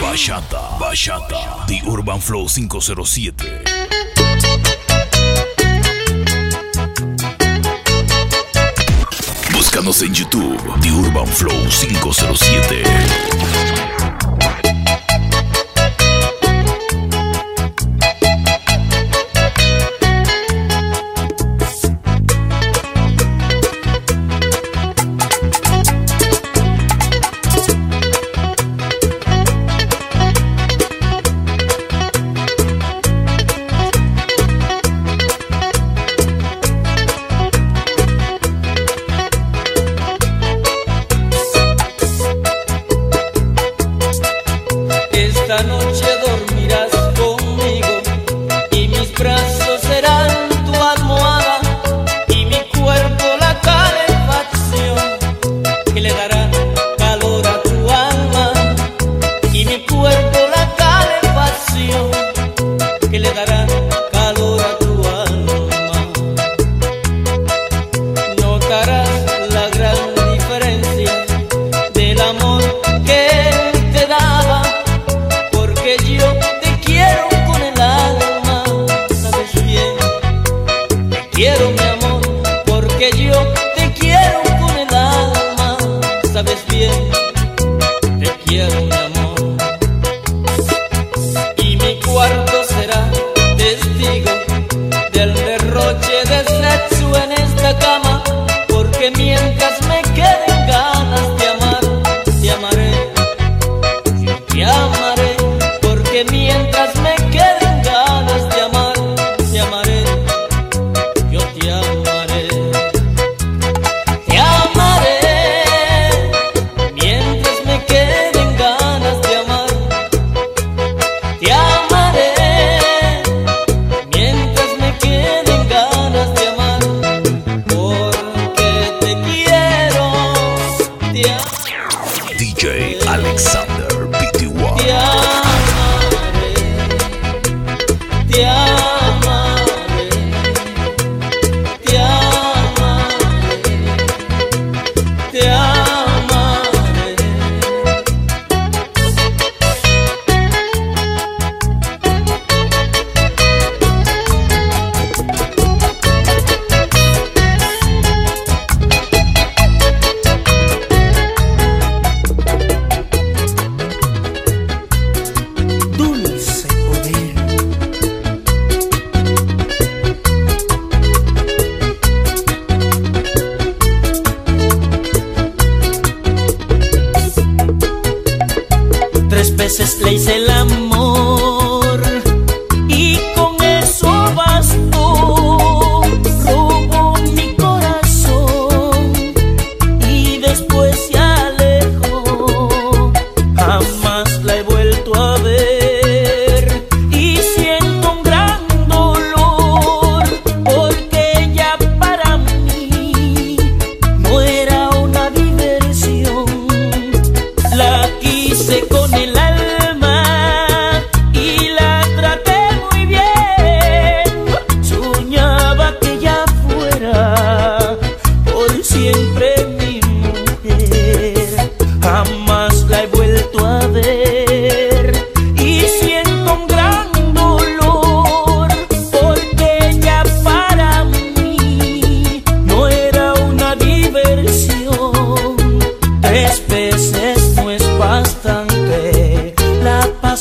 Bachata, Bachata, The Urban Flow 507. Búscanos en YouTube, The Urban Flow 507. veces le hice el amor.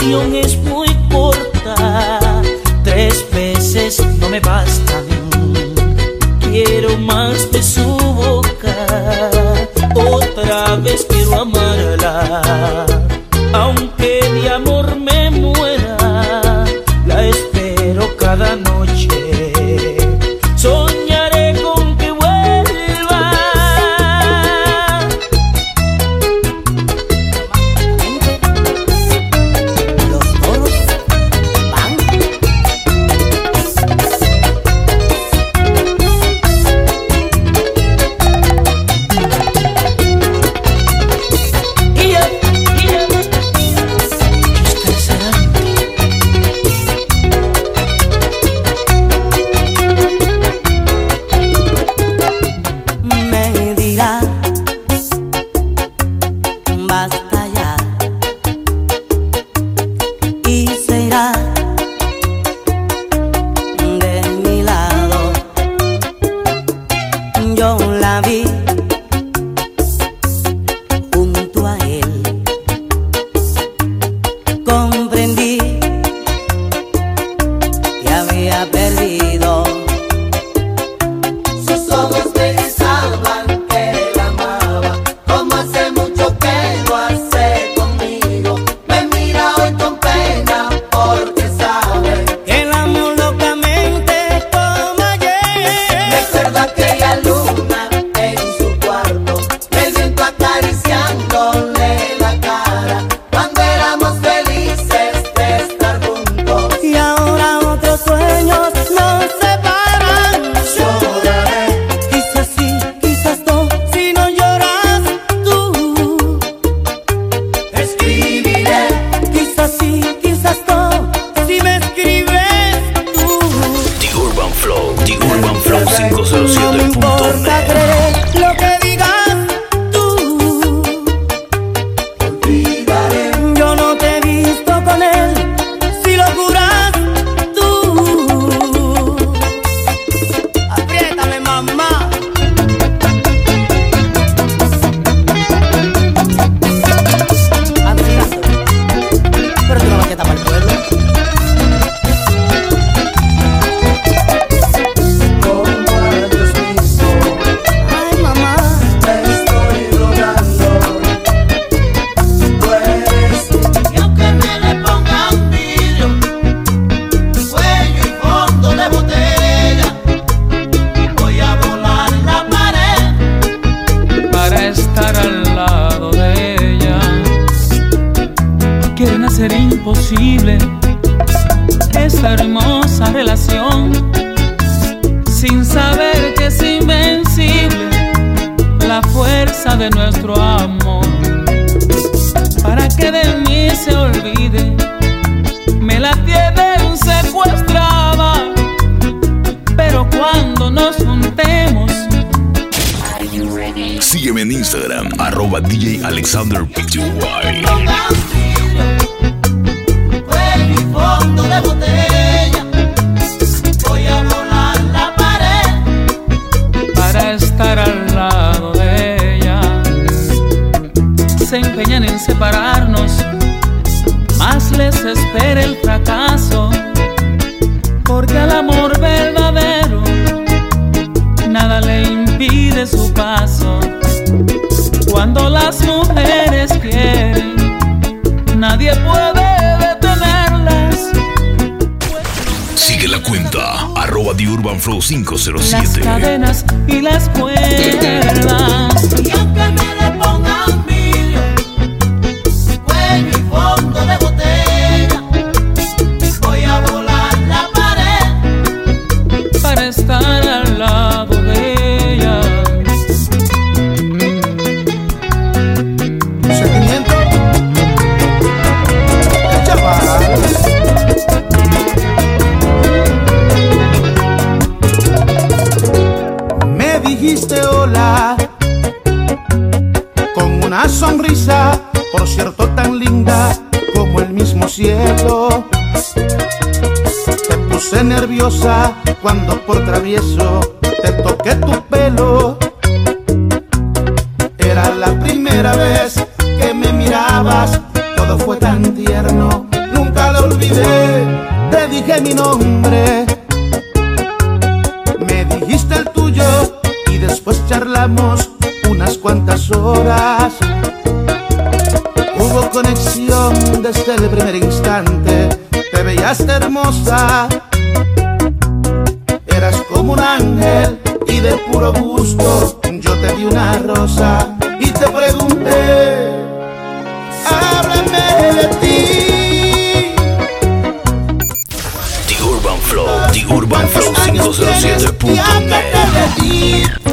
pasión es Alexander para estar al lado de ella. Se empeñan en separarnos, más les espera el fracaso, porque al amor verdadero nada le impide su paso. Cuando las mujeres cuenta, arroba The Urban Flow Las 507. cadenas y las cuerdas. Dijiste hola con una sonrisa, por cierto tan linda como el mismo cielo. Te puse nerviosa cuando por travieso te toqué tu pelo. Era la primera vez que me mirabas, todo fue tan tierno, nunca lo olvidé. Te dije mi nombre, después charlamos unas cuantas horas. Hubo conexión desde el primer instante, te veías hermosa, eras como un ángel y de puro gusto yo te di una rosa y te pregunté, háblame de ti. The Urban Flow, The Urban Flow ¿Cuántos años tienes y a qué 507.net.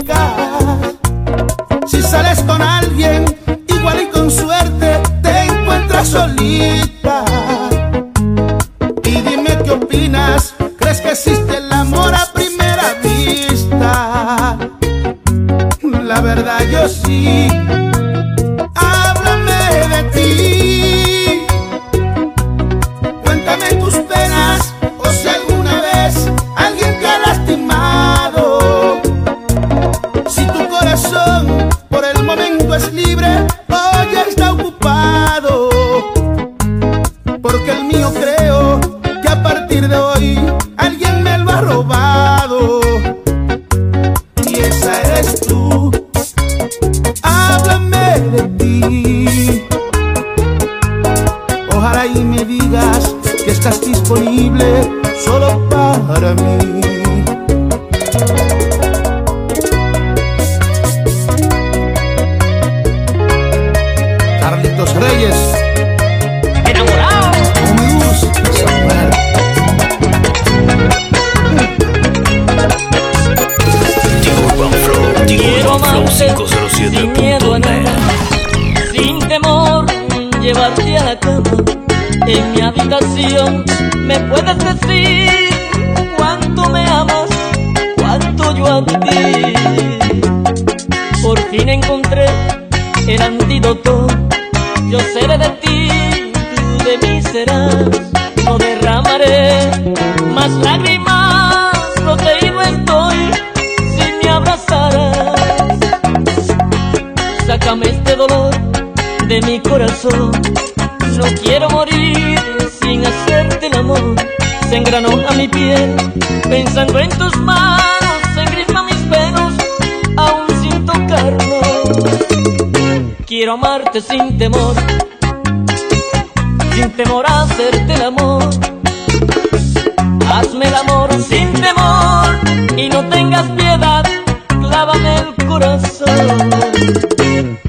para mí. Se engranó a mi piel pensando en tus manos. Se engrisma mis pelos aún sin tocarnos. Quiero amarte sin temor, sin temor a hacerte el amor. Hazme el amor sin temor y no tengas piedad, clávame el corazón.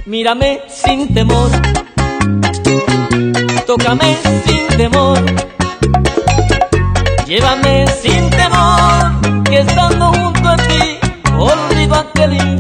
Mírame sin temor, tócame sin temor, llévame sin temor, que estando junto a ti olvido aquel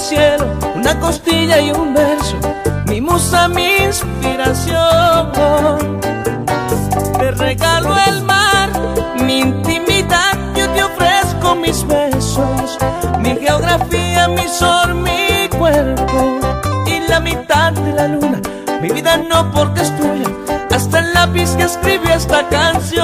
cielo, una costilla y un verso, mi musa, mi inspiración. Te regalo el mar, mi intimidad, yo te ofrezco mis besos, mi geografía, mi sol, mi cuerpo y la mitad de la luna. Mi vida no porque es tuya, hasta el lápiz que escribió esta canción.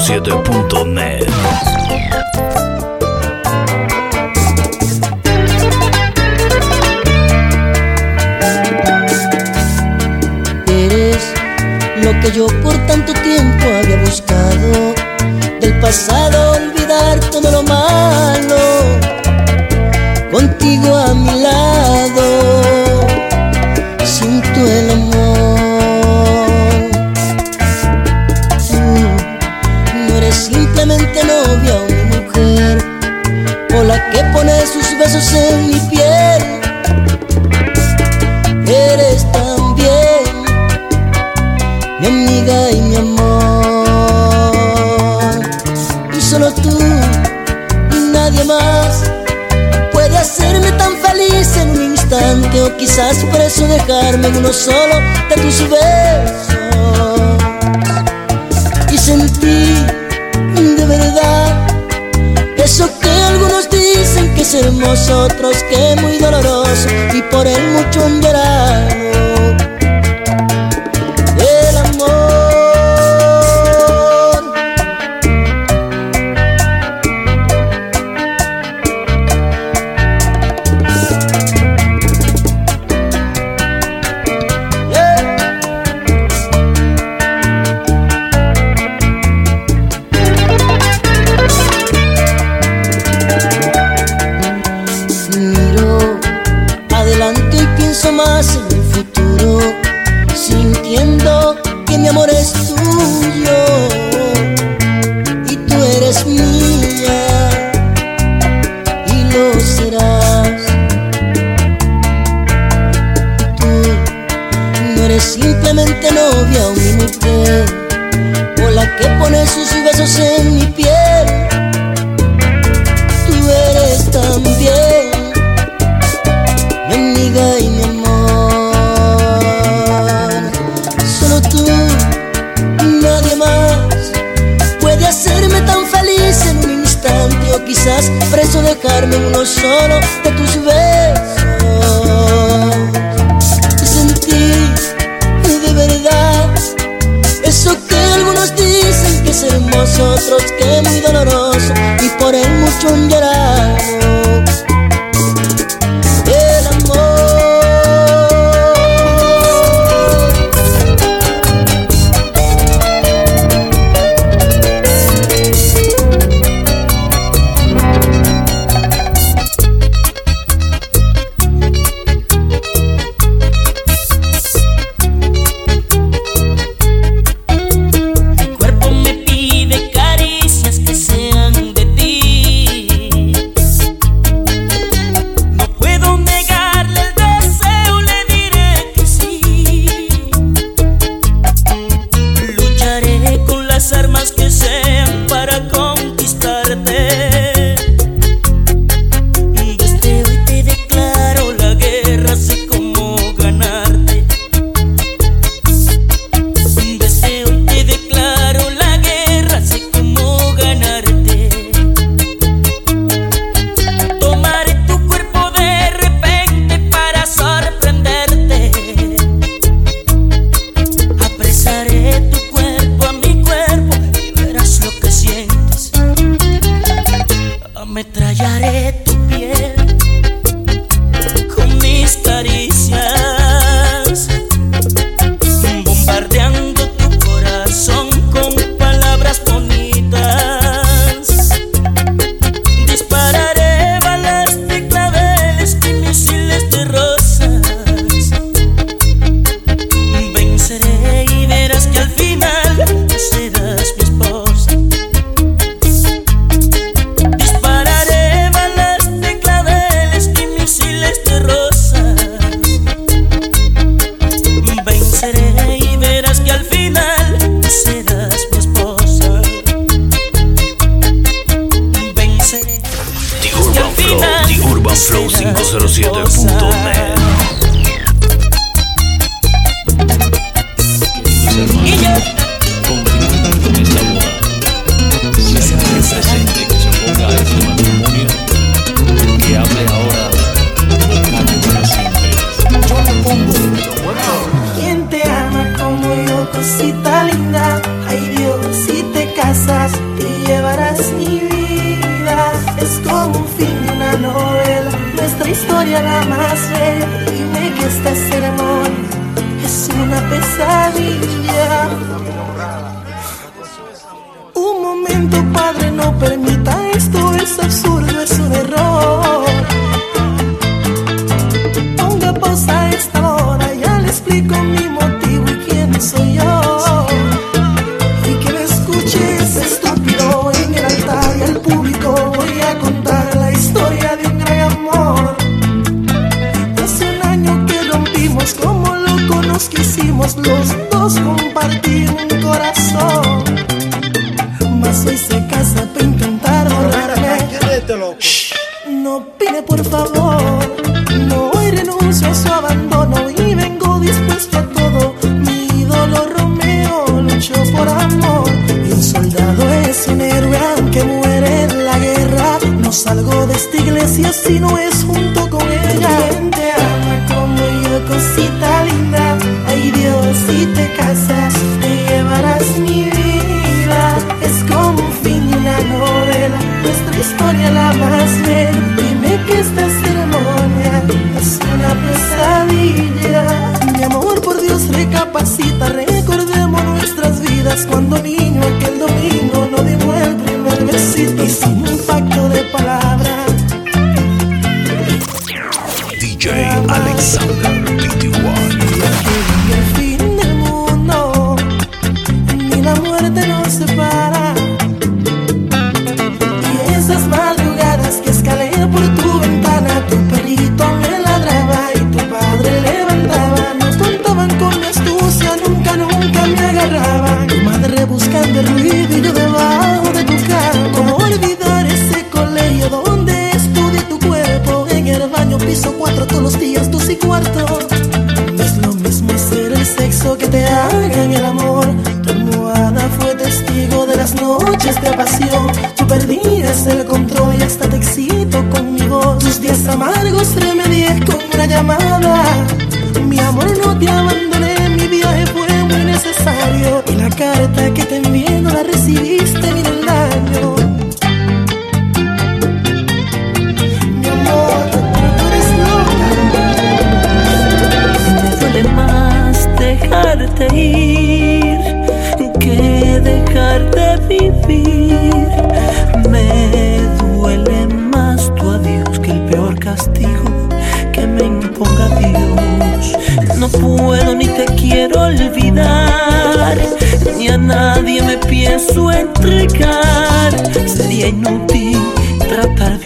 urbanflow507.net la que pone sus besos en mi piel Eres también mi amiga y mi amor. Y solo tú y nadie más puede hacerme tan feliz en un instante o quizás por eso dejarme en uno solo de tus besos. Y sentí de verdad que es hermoso, otros que muy doloroso y por él mucho han. Dicen que muy doloroso y por él mucho han A esta hora, ya le explico mi motivo y quién soy yo. Y que me escuches, estúpido, en el altar y al público voy a contar la historia de un gran amor. Hace un año que rompimos como locos nos quisimos los amargos remedié con una llamada. Mi amor, no te abandoné, mi viaje fue muy necesario. Y la carta que te envié no la recibiste, mira el daño. Mi amor, tú eres loca. Me duele más dejarte ir que dejarte vivir. Puedo ni te quiero olvidar, ni a nadie me pienso entregar. Sería inútil tratar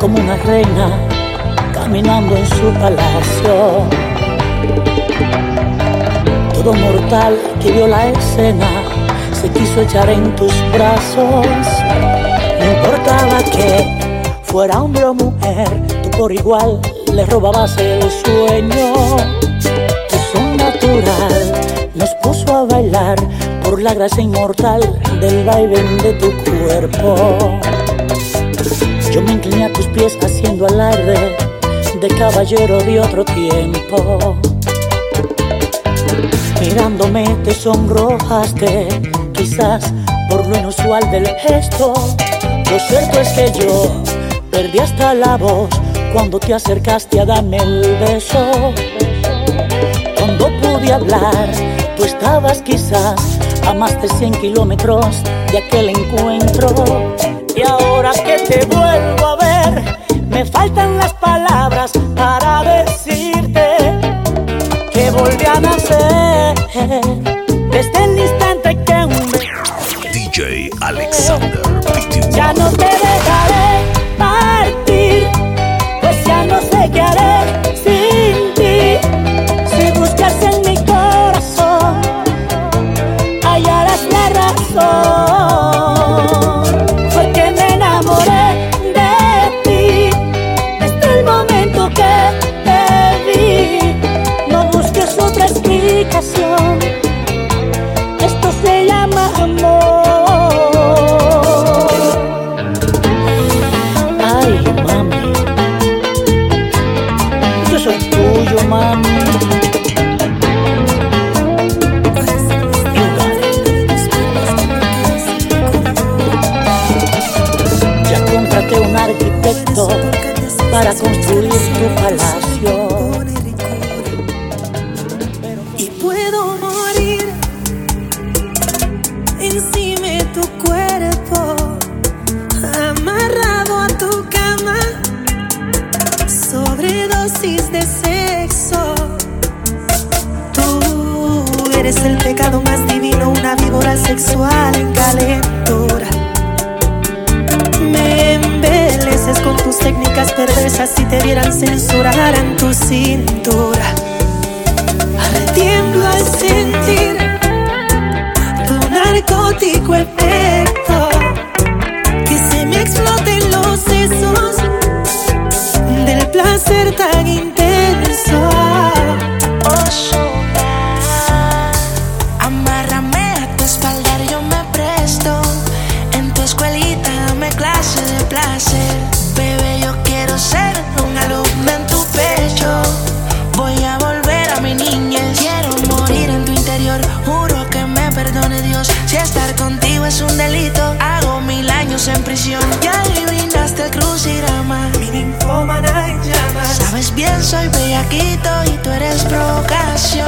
como una reina caminando en su palacio. Todo mortal que vio la escena se quiso echar en tus brazos. No importaba que fuera hombre o mujer, tú por igual le robabas el sueño. Tu son natural nos puso a bailar por la gracia inmortal del baile de tu cuerpo. Yo me incliné a tus pies haciendo alarde de caballero de otro tiempo. Mirándome te sonrojaste, quizás por lo inusual del gesto. Lo cierto es que yo perdí hasta la voz cuando te acercaste a darme el beso. Cuando pude hablar, tú estabas quizás a más de 100 kilómetros de aquel encuentro. faltan las es un delito. Hago mil años en prisión. Ya adivinaste el crucirama. Mi ninfómana en llamas. Sabes bien, soy bellaquito y tú eres provocación.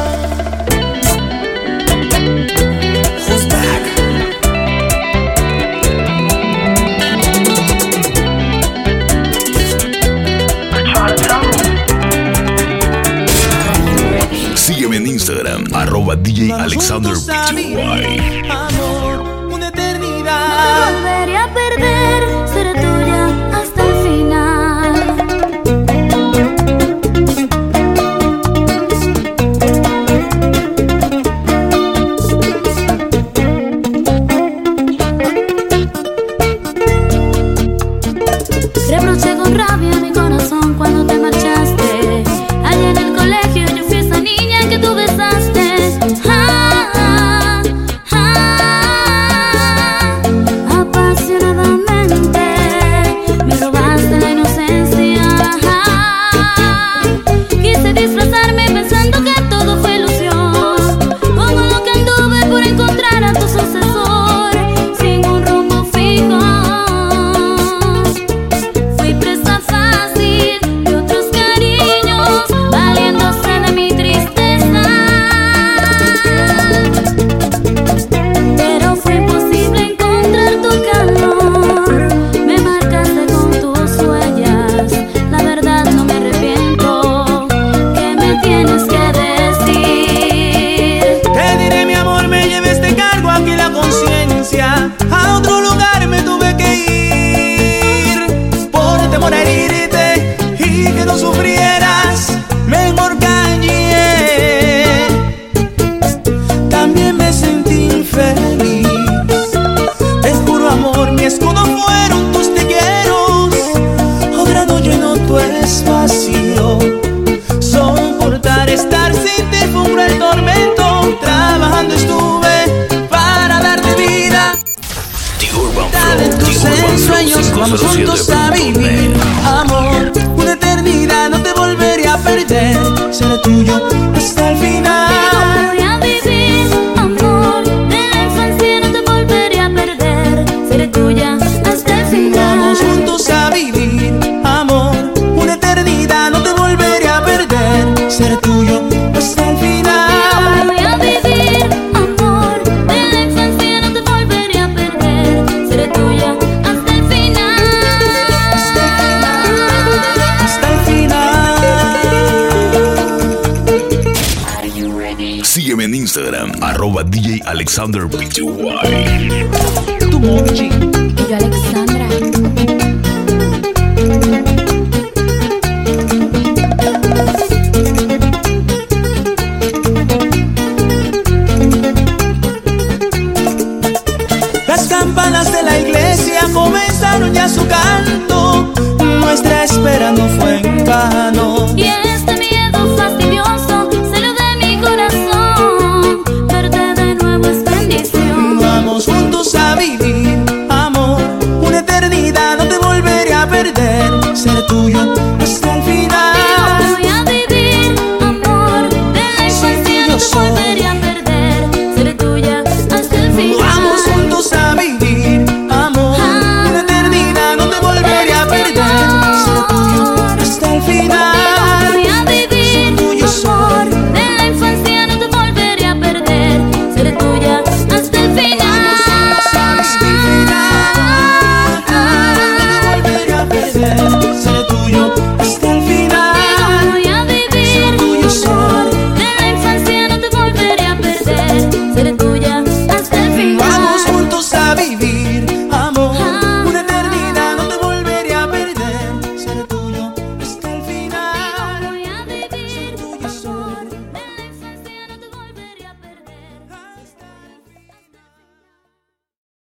Sígueme en Instagram, arroba DJ Alexander Pty. love. DJ Alexander